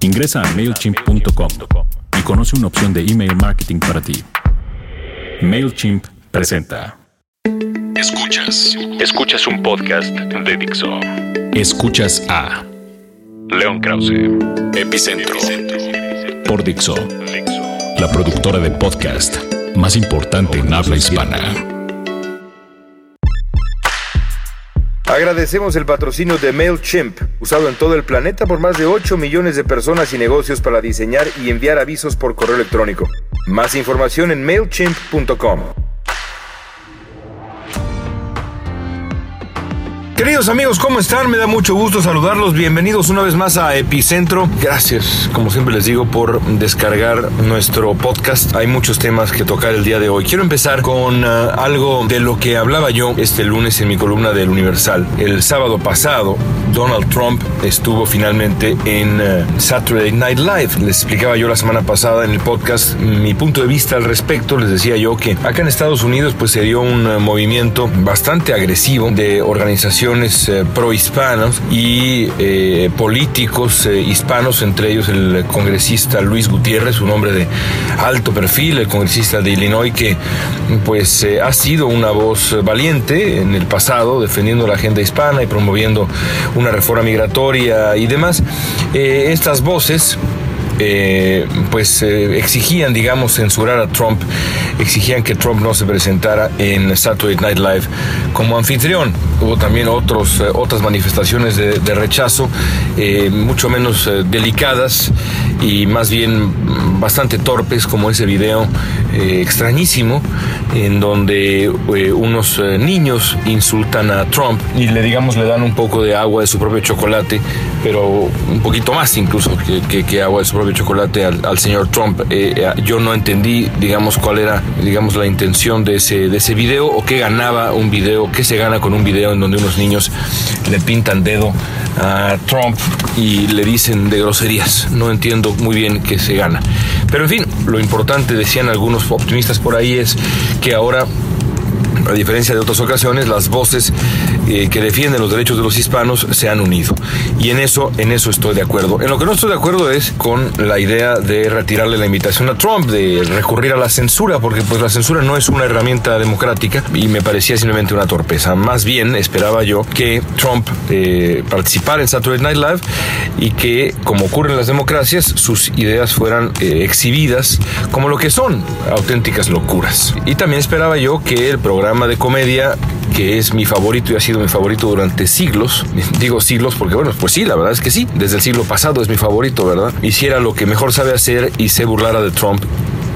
Ingresa a MailChimp.com y conoce una opción de email marketing para ti. MailChimp presenta. Escuchas. Escuchas un podcast de Dixo. Escuchas a León Krause. Epicentro. por Dixo, la productora de podcast más importante en habla hispana. Agradecemos el patrocinio de MailChimp, usado en todo el planeta por más de 8 millones de personas y negocios para diseñar y enviar avisos por correo electrónico. Más información en MailChimp.com. Queridos amigos, ¿cómo están? Me da mucho gusto saludarlos. Bienvenidos una vez más a Epicentro. Gracias, como siempre les digo, por descargar nuestro podcast. Hay muchos temas que tocar el día de hoy. Quiero empezar con uh, algo de lo que hablaba yo este lunes en mi columna del Universal. El sábado pasado, Donald Trump estuvo finalmente en uh, Saturday Night Live. Les explicaba yo la semana pasada en el podcast mi punto de vista al respecto. Les decía yo que acá en Estados Unidos pues se dio un uh, movimiento bastante agresivo de organización eh, pro-hispanos y eh, políticos eh, hispanos, entre ellos el congresista Luis Gutiérrez, un hombre de alto perfil, el congresista de Illinois, que pues ha sido una voz valiente en el pasado, defendiendo la agenda hispana y promoviendo una reforma migratoria y demás. estas voces eh, pues eh, exigían, digamos, censurar a Trump, exigían que Trump no se presentara en Saturday Night Live como anfitrión. Hubo también otros, eh, otras manifestaciones de, rechazo, mucho menos delicadas y más bien bastante torpes, como ese video extrañísimo en donde unos niños insultan a Trump y le digamos le dan un poco de agua de su propio chocolate, pero un poquito más incluso que, que, que agua de su propio chocolate al, señor Trump. Eh, eh, yo no entendí, digamos, cuál era, digamos, la intención de ese, de ese video o qué ganaba un video, qué se gana con un video en donde unos niños le pintan dedo a Trump y le dicen de groserías. No entiendo muy bien qué se gana. Pero en fin, lo importante, decían algunos optimistas por ahí, es que ahora a diferencia de otras ocasiones, las voces eh, que defienden los derechos de los hispanos se han unido. Y en eso, en eso estoy de acuerdo. En lo que no estoy de acuerdo es con la idea de retirarle la invitación a Trump, de recurrir a la censura, porque pues la censura no es una herramienta democrática y me parecía simplemente una torpeza. Más bien esperaba yo que Trump eh, participara en Saturday Night Live y que, como ocurre en las democracias, sus ideas fueran eh, exhibidas como lo que son, auténticas locuras. Y también esperaba yo que el programa de comedia que es mi favorito y ha sido mi favorito durante siglos. Digo siglos porque, bueno, pues sí, la verdad es que sí. Desde el siglo pasado es mi favorito, ¿verdad? Hiciera lo que mejor sabe hacer y se burlara de Trump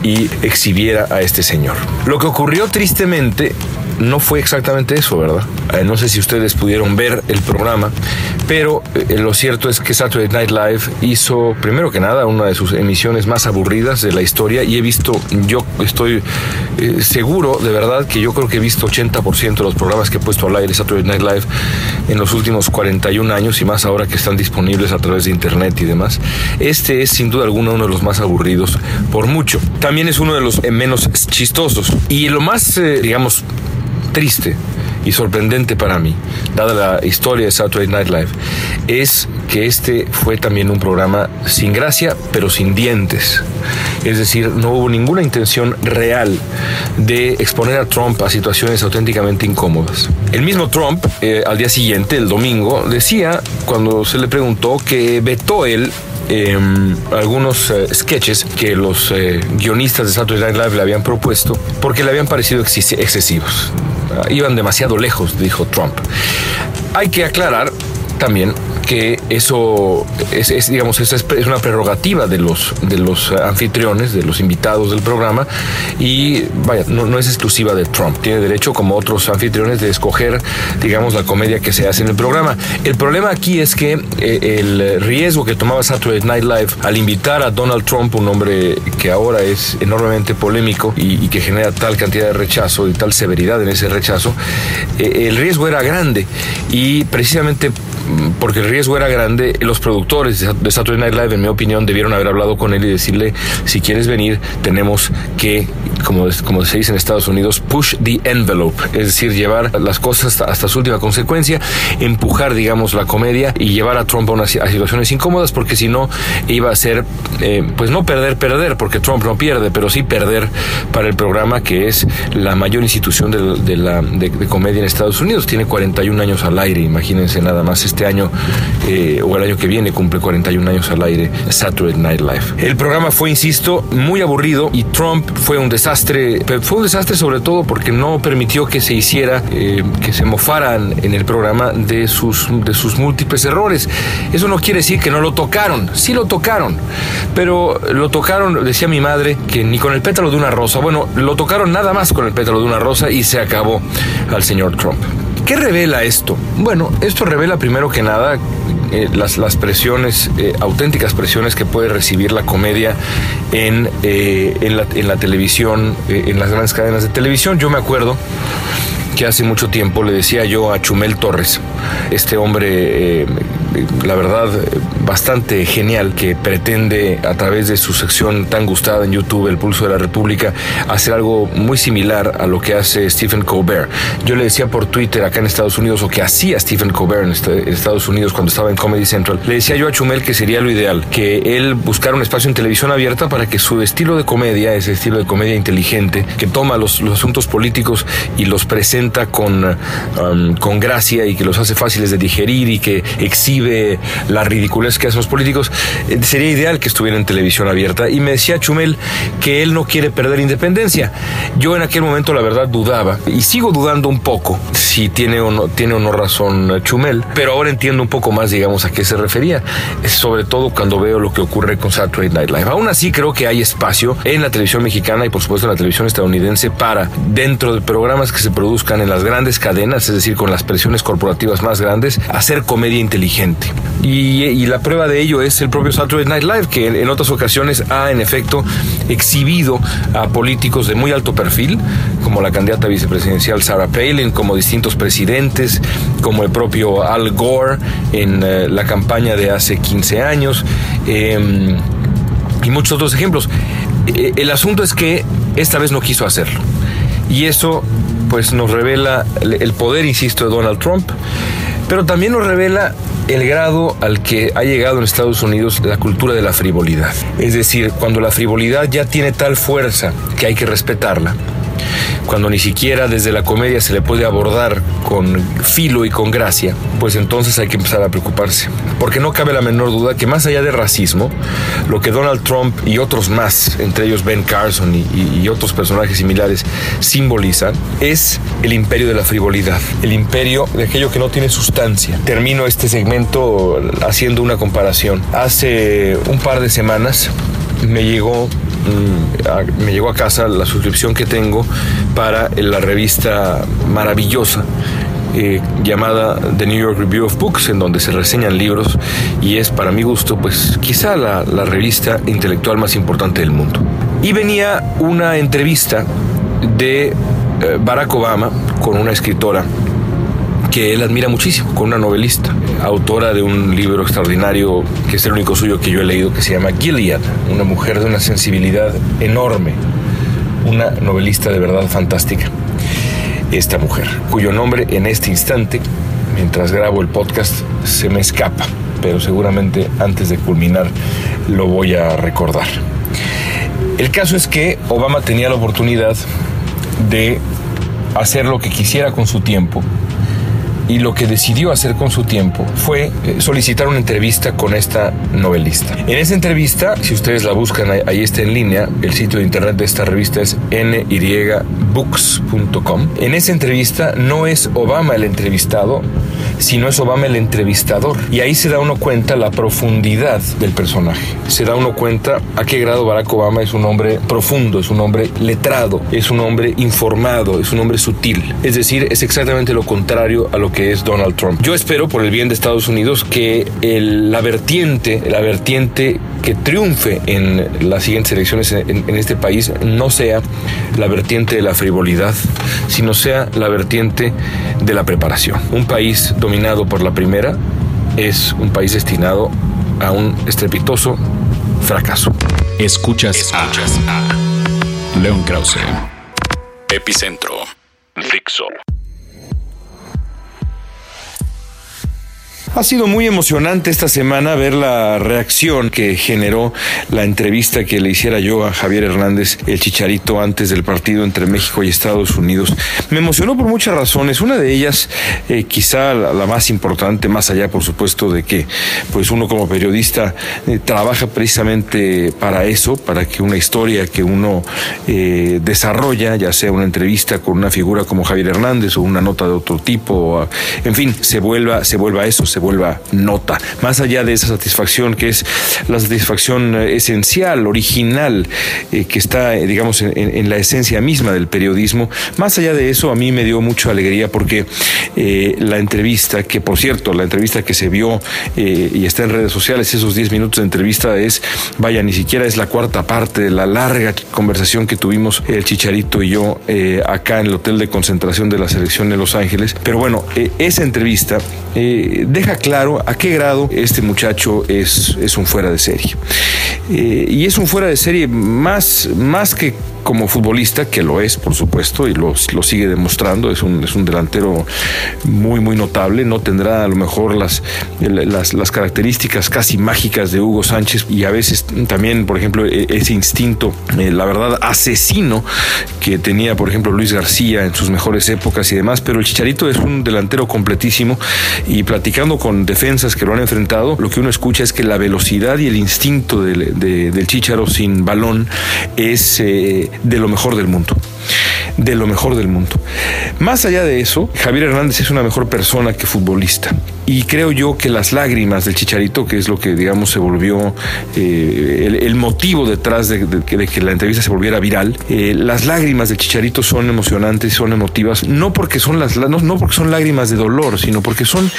y exhibiera a este señor. Lo que ocurrió tristemente no fue exactamente eso, ¿verdad? Eh, no sé si ustedes pudieron ver el programa, pero eh, lo cierto es que Saturday Night Live hizo, primero que nada, una de sus emisiones más aburridas de la historia y he visto, yo estoy eh, seguro, de verdad, que yo creo que he visto 80% de los programas que he puesto al aire Saturday Night Live en los últimos 41 años y más ahora que están disponibles a través de internet y demás. Este es sin duda alguna uno de los más aburridos por mucho. También es uno de los menos chistosos. Y lo más, digamos, triste y sorprendente para mí, dada la historia de Saturday Night Live, es que este fue también un programa sin gracia, pero sin dientes. Es decir, no hubo ninguna intención real de exponer a Trump a situaciones auténticamente incómodas. El mismo Trump, eh, al día siguiente, el domingo, decía, cuando se le preguntó, que vetó él em, algunos eh, sketches que los eh, guionistas de Saturday Night Live le habían propuesto porque le habían parecido excesivos iban demasiado lejos, dijo Trump. Hay que aclarar también que eso es, digamos, es, es, una prerrogativa de los, de los anfitriones, de los invitados del programa, y vaya, no, es exclusiva de Trump. Tiene derecho, como otros anfitriones, de escoger, digamos, la comedia que se hace en el programa. El problema aquí es que eh, el riesgo que tomaba Saturday Night Live al invitar a Donald Trump, un hombre que ahora es enormemente polémico y, que genera tal cantidad de rechazo y tal severidad en ese rechazo, eh, el riesgo era grande y precisamente porque el riesgo era grande. Los productores de Saturday Night Live, en mi opinión, debieron haber hablado con él y decirle, si quieres venir, tenemos que, como, como se dice en Estados Unidos, push the envelope, es decir, llevar las cosas hasta, su última consecuencia, empujar, digamos, la comedia y llevar a Trump a, unas, situaciones incómodas, porque si no, iba a ser, eh, pues no perder, perder, porque Trump no pierde, pero sí perder para el programa que es la mayor institución de, la, de, comedia en Estados Unidos. Tiene 41 años al aire, imagínense nada más este año eh, o el año que viene cumple 41 años al aire Saturday Night Live. El programa fue, insisto, muy aburrido y Trump fue un desastre, fue un desastre sobre todo porque no permitió que se hiciera, eh, que se mofaran en el programa de sus, de sus múltiples errores. Eso no quiere decir que no lo tocaron, sí lo tocaron, pero lo tocaron, decía mi madre, que ni con el pétalo de una rosa. Bueno, lo tocaron nada más con el pétalo de una rosa y se acabó al señor Trump. ¿Qué revela esto? Bueno, esto revela primero que nada eh, las, presiones, eh, auténticas presiones que puede recibir la comedia en, eh, en la televisión, en las grandes cadenas de televisión. Yo me acuerdo que hace mucho tiempo le decía yo a Chumel Torres, este hombre, la verdad, bastante genial que pretende a través de su sección tan gustada en YouTube, El Pulso de la República, hacer algo muy similar a lo que hace Stephen Colbert. Yo le decía por Twitter acá en Estados Unidos, o que hacía Stephen Colbert en, este, Estados Unidos cuando estaba en Comedy Central, le decía yo a Chumel que sería lo ideal, que él buscara un espacio en televisión abierta para que su estilo de comedia, ese estilo de comedia inteligente, que toma los, asuntos políticos y los presenta con, um, con gracia y que los hace fáciles de digerir y que exhibe la ridiculez que hacen los políticos, eh, sería ideal que estuviera en televisión abierta. Y me decía Chumel que él no quiere perder independencia. Yo en aquel momento la verdad dudaba y sigo dudando un poco si tiene o no, tiene o no razón Chumel, pero ahora entiendo un poco más, digamos, a qué se refería, sobre todo cuando veo lo que ocurre con Saturday Night Live. Aún así creo que hay espacio en la televisión mexicana y por supuesto en la televisión estadounidense para, dentro de programas que se produzcan en las grandes cadenas, es decir, con las presiones corporativas más grandes, hacer comedia inteligente. Y, y la prueba de ello es el propio Saturday Night Live, que en, otras ocasiones ha en efecto exhibido a políticos de muy alto perfil, como la candidata vicepresidencial Sarah Palin, como distintos presidentes, como el propio Al Gore en eh, la campaña de hace 15 años, em, y muchos otros ejemplos. Eh, el asunto es que esta vez no quiso hacerlo. Y eso pues nos revela el poder, insisto, de Donald Trump, pero también nos revela el grado al que ha llegado en Estados Unidos la cultura de la frivolidad. Es decir, cuando la frivolidad ya tiene tal fuerza que hay que respetarla, cuando ni siquiera desde la comedia se le puede abordar con filo y con gracia, pues entonces hay que empezar a preocuparse. Porque no cabe la menor duda que más allá de racismo, lo que Donald Trump y otros más, entre ellos Ben Carson y, otros personajes similares, simbolizan, es el imperio de la frivolidad, el imperio de aquello que no tiene sustancia. Termino este segmento haciendo una comparación. Hace un par de semanas me llegó me llegó a casa la suscripción que tengo para la revista maravillosa eh, llamada The New York Review of Books, en donde se reseñan libros y es para mi gusto, pues quizá la, revista intelectual más importante del mundo. Y venía una entrevista de eh, Barack Obama con una escritora que él admira muchísimo, con una novelista, autora de un libro extraordinario, que es el único suyo que yo he leído, que se llama Gilead, una mujer de una sensibilidad enorme, una novelista de verdad fantástica. Esta mujer, cuyo nombre en este instante, mientras grabo el podcast, se me escapa, pero seguramente antes de culminar lo voy a recordar. El caso es que Obama tenía la oportunidad de hacer lo que quisiera con su tiempo y lo que decidió hacer con su tiempo fue eh, solicitar una entrevista con esta novelista. En esa entrevista, si ustedes la buscan, ahí está en línea, el sitio de internet de esta revista es nybooks.com. En esa entrevista no es Obama el entrevistado, sino es Obama el entrevistador. Y ahí se da uno cuenta la profundidad del personaje. Se da uno cuenta a qué grado Barack Obama es un hombre profundo, es un hombre letrado, es un hombre informado, es un hombre sutil. Es decir, es exactamente lo contrario a lo que es Donald Trump. Yo espero, por el bien de Estados Unidos, que la vertiente, la vertiente que triunfe en las siguientes elecciones en, en este país no sea la vertiente de la frivolidad, sino sea la vertiente de la preparación. Un país dominado por la primera es un país destinado a un estrepitoso fracaso. Escuchas, Escuchas a, León Krause. Epicentro. Dixo. Ha sido muy emocionante esta semana ver la reacción que generó la entrevista que le hiciera yo a Javier Hernández, el chicharito, antes del partido entre México y Estados Unidos. Me emocionó por muchas razones. Una de ellas, eh, quizá la, más importante, más allá, por supuesto, de que pues uno como periodista eh, trabaja precisamente para eso, para que una historia que uno eh, desarrolla, ya sea una entrevista con una figura como Javier Hernández o una nota de otro tipo, en fin, se vuelva, se vuelva eso, se vuelva nota. Más allá de esa satisfacción que es la satisfacción eh, esencial, original, eh, que está, eh, digamos, en, la esencia misma del periodismo, más allá de eso, a mí me dio mucha alegría porque la entrevista, que por cierto, la entrevista que se vio y está en redes sociales, esos 10 minutos de entrevista es, vaya, ni siquiera es la cuarta parte de la larga conversación que tuvimos el Chicharito y yo acá en el hotel de concentración de la selección de Los Ángeles. Pero bueno, esa entrevista deja claro a qué grado este muchacho es, es un fuera de serie. Eh, y es un fuera de serie más, más que como futbolista, que lo es, por supuesto, y lo, lo sigue demostrando, es un, es un delantero muy, muy notable, no tendrá a lo mejor las, las, las, características casi mágicas de Hugo Sánchez y a veces también, por ejemplo, e, ese instinto, eh, la verdad, asesino que tenía, por ejemplo, Luis García en sus mejores épocas y demás, pero el Chicharito es un delantero completísimo y platicando con defensas que lo han enfrentado, lo que uno escucha es que la velocidad y el instinto del, Chicharo sin balón es... Eh, de lo mejor del mundo de lo mejor del mundo. Más allá de eso, Javier Hernández es una mejor persona que futbolista. Y creo yo que las lágrimas del Chicharito, que es lo que digamos se volvió eh, el, motivo detrás de, que la entrevista se volviera viral, eh, las lágrimas del Chicharito son emocionantes, son emotivas, no porque son las no, porque son lágrimas de dolor, sino porque son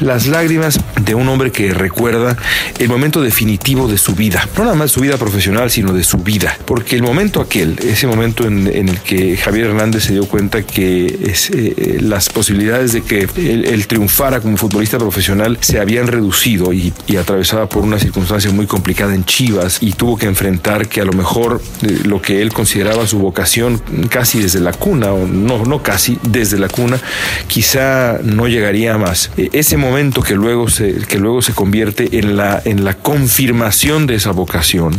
las lágrimas de un hombre que recuerda el momento definitivo de su vida, no nada más su vida profesional, sino de su vida, porque el momento aquel, ese momento en, el que Javier Hernández se dio cuenta que eh, las posibilidades de que él triunfara como futbolista profesional se habían reducido y, atravesaba por una circunstancia muy complicada en Chivas y tuvo que enfrentar que a lo mejor eh, lo que él consideraba su vocación casi desde la cuna, o no, no casi, desde la cuna, quizá no llegaría más. E, ese momento que luego se, que luego se convierte en la, en la confirmación de esa vocación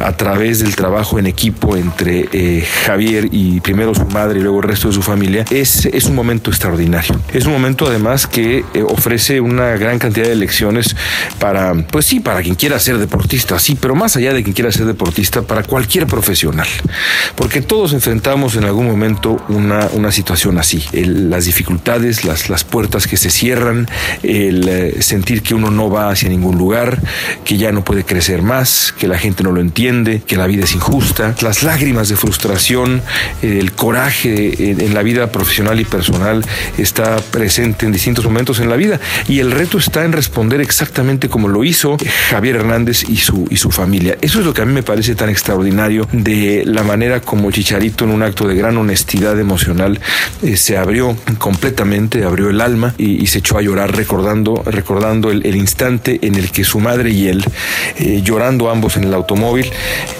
a través del trabajo en equipo entre eh, Javier y primero su madre y luego el resto de su familia, es, es un momento extraordinario. Es un momento además que eh, ofrece una gran cantidad de lecciones para, pues sí, para quien quiera ser deportista, sí, pero más allá de quien quiera ser deportista, para cualquier profesional. Porque todos enfrentamos en algún momento una, una situación así. las dificultades, las, las puertas que se cierran, el eh, sentir que uno no va hacia ningún lugar, que ya no puede crecer más, que la gente no lo entiende, que la vida es injusta, las lágrimas de frustración, el coraje en la vida profesional y personal está presente en distintos momentos en la vida y el reto está en responder exactamente como lo hizo Javier Hernández y su, y su familia. Eso es lo que a mí me parece tan extraordinario de la manera como Chicharito en un acto de gran honestidad emocional eh, se abrió completamente, abrió el alma y, se echó a llorar recordando, recordando el, instante en el que su madre y él, eh, llorando ambos en el automóvil,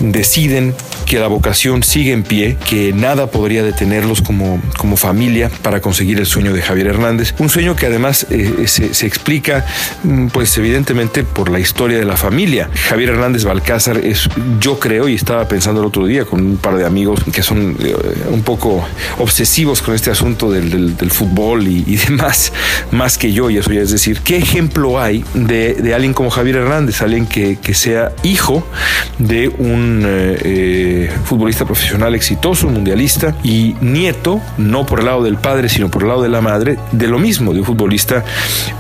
deciden que la vocación sigue en pie, que nada podría detenerlos como, como familia para conseguir el sueño de Javier Hernández. Un sueño que además eh, se, explica, mm, pues evidentemente por la historia de la familia. Javier Hernández Balcázar es, yo creo, y estaba pensando el otro día con un par de amigos que son eh, un poco obsesivos con este asunto del, fútbol y, demás, más que yo, y eso ya es decir, ¿qué ejemplo hay de, alguien como Javier Hernández, alguien que, sea hijo de un eh, futbolista profesional exitoso, mundialista, y nieto, no por el lado del padre, sino por el lado de la madre, de lo mismo, de un futbolista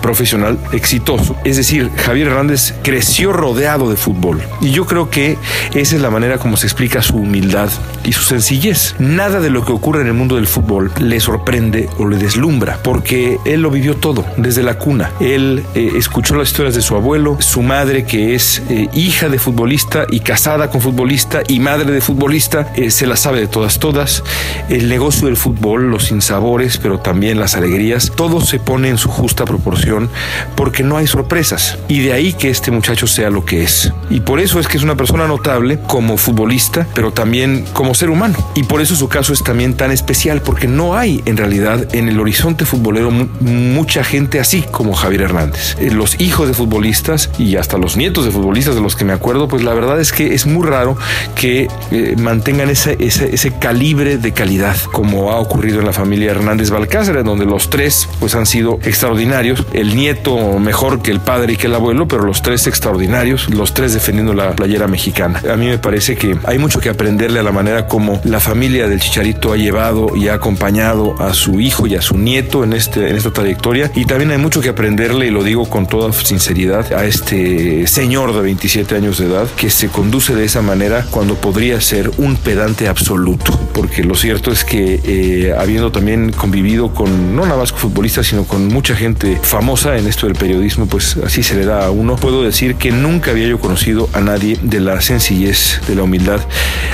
profesional exitoso. Es decir, Javier Hernández creció rodeado de fútbol. Y yo creo que esa es la manera como se explica su humildad y su sencillez. Nada de lo que ocurre en el mundo del fútbol le sorprende o le deslumbra, porque él lo vivió todo desde la cuna. Él eh, escuchó las historias de su abuelo, su madre que es eh, hija de futbolista y casada con futbolista y madre de futbolista, eh, se la sabe de todas, todas. El negocio del fútbol, los sinsabores, pero también las alegrías, todo se pone en su justa proporción porque no hay sorpresas. Y de ahí que este muchacho sea lo que es. Y por eso es que es una persona notable como futbolista, pero también como ser humano. Y por eso su caso es también tan especial, porque no hay en realidad en el horizonte futbolero mucha gente así como Javier Hernández. Eh, los hijos de futbolistas y hasta los nietos de futbolistas de los que me acuerdo, pues la verdad es que es muy raro que eh, mantengan ese, ese, calibre de calidad, como ha ocurrido en la familia Hernández Balcácer, donde los tres pues han sido extraordinarios. El nieto mejor que el padre y que el abuelo, pero los tres extraordinarios, los tres defendiendo la playera mexicana. A mí me parece que hay mucho que aprenderle a la manera como la familia del Chicharito ha llevado y ha acompañado a su hijo y a su nieto en, este, en esta trayectoria. Y también hay mucho que aprenderle, y lo digo con toda sinceridad, a este señor de 27 años de edad que se conduce de esa manera cuando podría ser un pedante absoluto. Porque lo cierto es que eh, habiendo también convivido con, no nada más con sino con mucha gente famosa en esto del periodismo, pues así se le da a uno. Puedo decir que nunca había yo conocido a nadie de la sencillez, de la humildad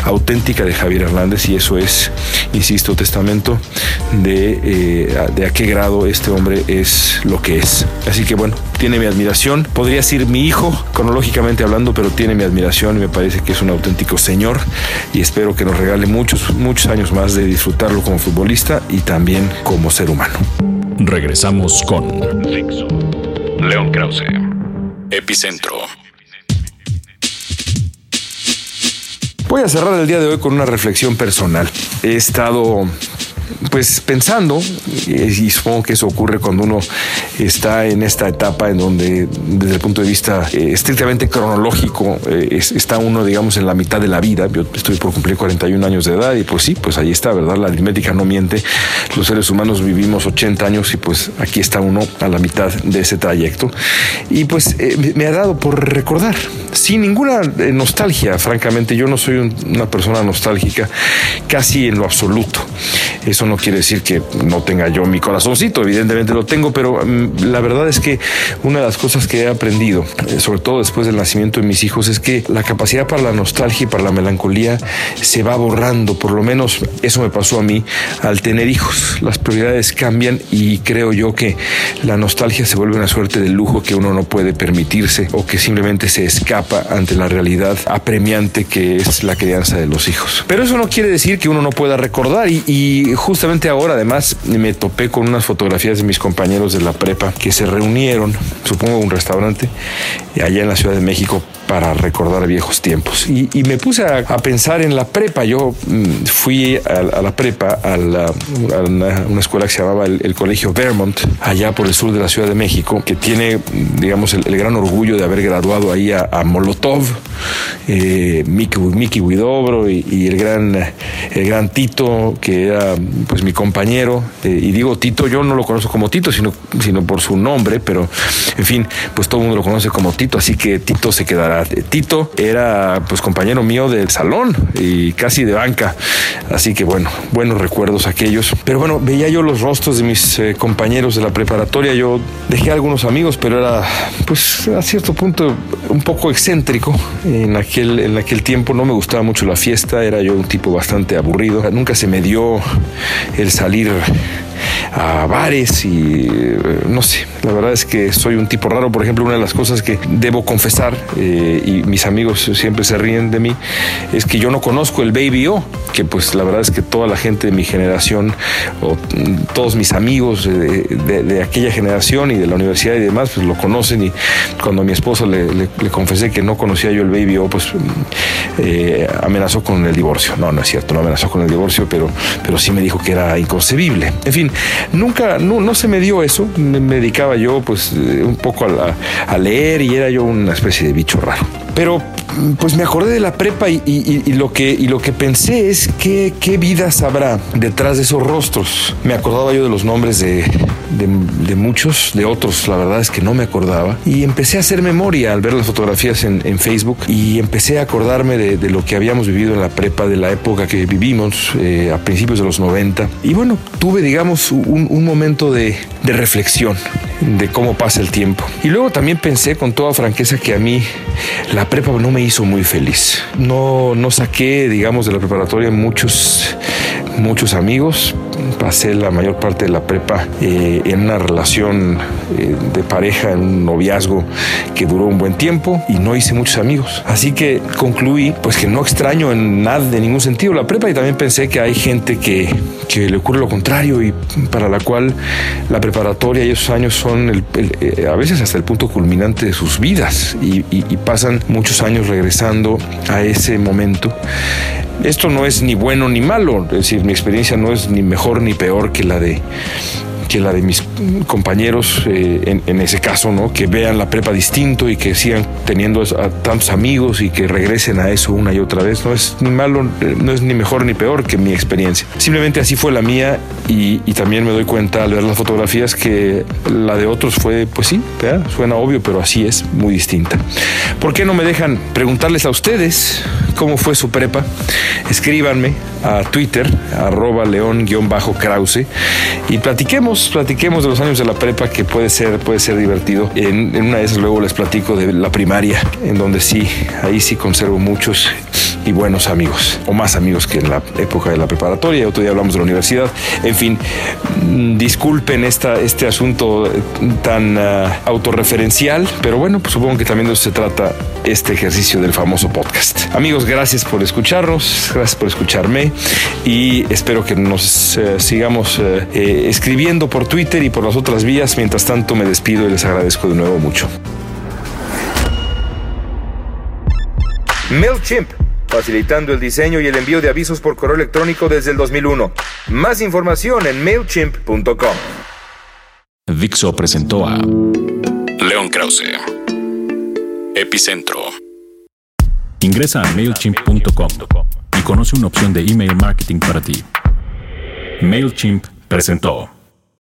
auténtica de Javier Hernández y eso es, insisto, testamento de, eh, de a qué grado este hombre es lo que es. Así que bueno, tiene mi admiración. Podría decir mi hijo, cronológicamente hablando, pero tiene mi admiración y me parece que es un auténtico señor y espero que nos regale muchos, muchos años más de disfrutarlo como futbolista y también como ser humano. Regresamos con León Krause, Epicentro. Voy a cerrar el día de hoy con una reflexión personal. He estado pues pensando, y supongo que eso ocurre cuando uno está en esta etapa en donde desde el punto de vista eh, estrictamente cronológico eh, está uno digamos en la mitad de la vida, yo estoy por cumplir 41 años de edad y pues sí, pues ahí está, ¿verdad? La aritmética no miente, los seres humanos vivimos 80 años y pues aquí está uno a la mitad de ese trayecto y pues eh, me ha dado por recordar, sin ninguna nostalgia, francamente, yo no soy una persona nostálgica casi en lo absoluto. Eso no quiere decir que no tenga yo mi corazoncito, evidentemente lo tengo, pero mm, la verdad es que una de las cosas que he aprendido, eh, sobre todo después del nacimiento de mis hijos, es que la capacidad para la nostalgia y para la melancolía se va borrando, por lo menos eso me pasó a mí al tener hijos. Las prioridades cambian y creo yo que la nostalgia se vuelve una suerte de lujo que uno no puede permitirse o que simplemente se escapa ante la realidad apremiante que es la crianza de los hijos. Pero eso no quiere decir que uno no pueda recordar y, y justamente ahora además me topé con unas fotografías de mis compañeros de la prepa que se reunieron, supongo un restaurante, allá en la Ciudad de México para recordar viejos tiempos. Y, me puse a, pensar en la prepa. Yo mm, fui a, la prepa, a, una, escuela que se llamaba el, Colegio Vermont, allá por el sur de la Ciudad de México, que tiene, digamos, el, gran orgullo de haber graduado ahí a, Molotov, eh, Mickey, Widobro y, el, gran, el gran Tito, que era pues mi compañero. Eh, y digo Tito, yo no lo conozco como Tito, sino, sino por su nombre, pero en fin, pues todo el mundo lo conoce como Tito, así que Tito se quedará Tito era pues compañero mío del salón y casi de banca. Así que bueno, buenos recuerdos aquellos. Pero bueno, veía yo los rostros de mis eh, compañeros de la preparatoria. Yo dejé algunos amigos, pero era pues a cierto punto un poco excéntrico. En aquel, en aquel tiempo no me gustaba mucho la fiesta, era yo un tipo bastante aburrido. Nunca se me dio el salir a bares y eh, no sé, la verdad es que soy un tipo raro. Por ejemplo, una de las cosas que debo confesar, eh, y mis amigos siempre se ríen de mí, es que yo no conozco el Baby O, que pues la verdad es que toda la gente de mi generación, o todos mis amigos de, aquella generación y de la universidad y demás, pues lo conocen. Y cuando a mi esposa le, confesé que no conocía yo el Baby O, pues eh, amenazó con el divorcio. No, no es cierto, no amenazó con el divorcio, pero, pero sí me dijo que era inconcebible. En fin, nunca, no, se me dio eso. Me, dedicaba yo pues eh, un poco a, leer y era yo una especie de bicho raro. Pero pues me acordé de la prepa y, lo, que, y lo que pensé es que, qué vidas habrá detrás de esos rostros. Me acordaba yo de los nombres de, de, muchos, de otros, la verdad es que no me acordaba. Y empecé a hacer memoria al ver las fotografías en, Facebook y empecé a acordarme de, lo que habíamos vivido en la prepa, de la época que vivimos eh, a principios de los 90. Y bueno, tuve, digamos, un, momento de, de reflexión de cómo pasa el tiempo. Y luego también pensé con toda franqueza que a mí la prepa no me hizo muy feliz. No, no saqué, digamos, de la preparatoria muchos muchos amigos. Pasé la mayor parte de la prepa eh, en una relación eh, de pareja, en un noviazgo que duró un buen tiempo y no hice muchos amigos. Así que concluí pues que no extraño en nada, de ningún sentido la prepa y también pensé que hay gente que, que le ocurre lo contrario y para la cual la preparatoria y esos años son eh, a veces hasta el punto culminante de sus vidas y, y pasan muchos años regresando a ese momento esto no es ni bueno ni malo, es decir, mi experiencia no es ni mejor ni peor que la de que la de mis compañeros eh, en, ese caso, ¿no? Que vean la prepa distinto y que sigan teniendo tantos amigos y que regresen a eso una y otra vez. No es ni malo, eh, no es ni mejor ni peor que mi experiencia. Simplemente así fue la mía y, también me doy cuenta al ver las fotografías que la de otros fue, pues sí, suena obvio, pero así es, muy distinta. ¿Por qué no me dejan preguntarles a ustedes cómo fue su prepa? Escríbanme a Twitter, arroba león-krause y platiquemos, platiquemos de los años de la prepa que puede ser, puede ser divertido. En, en una de esas luego les platico de la primaria, en donde sí, ahí sí conservo muchos y buenos amigos, o más amigos que en la época de la preparatoria, otro día hablamos de la universidad. En fin, mm, disculpen esta, este asunto eh, tan ah, autorreferencial, pero bueno, pues supongo que también se trata este ejercicio del famoso podcast. Amigos, gracias por escucharnos, gracias por escucharme y espero que nos eh, sigamos eh, escribiendo por Twitter y por las otras vías. Mientras tanto, me despido y les agradezco de nuevo mucho. MailChimp facilitando el diseño y el envío de avisos por correo electrónico desde el 2001. Más información en mailchimp.com. Dixo presentó a León Krause. Epicentro. Ingresa a mailchimp.com y conoce una opción de email marketing para ti. MailChimp presentó.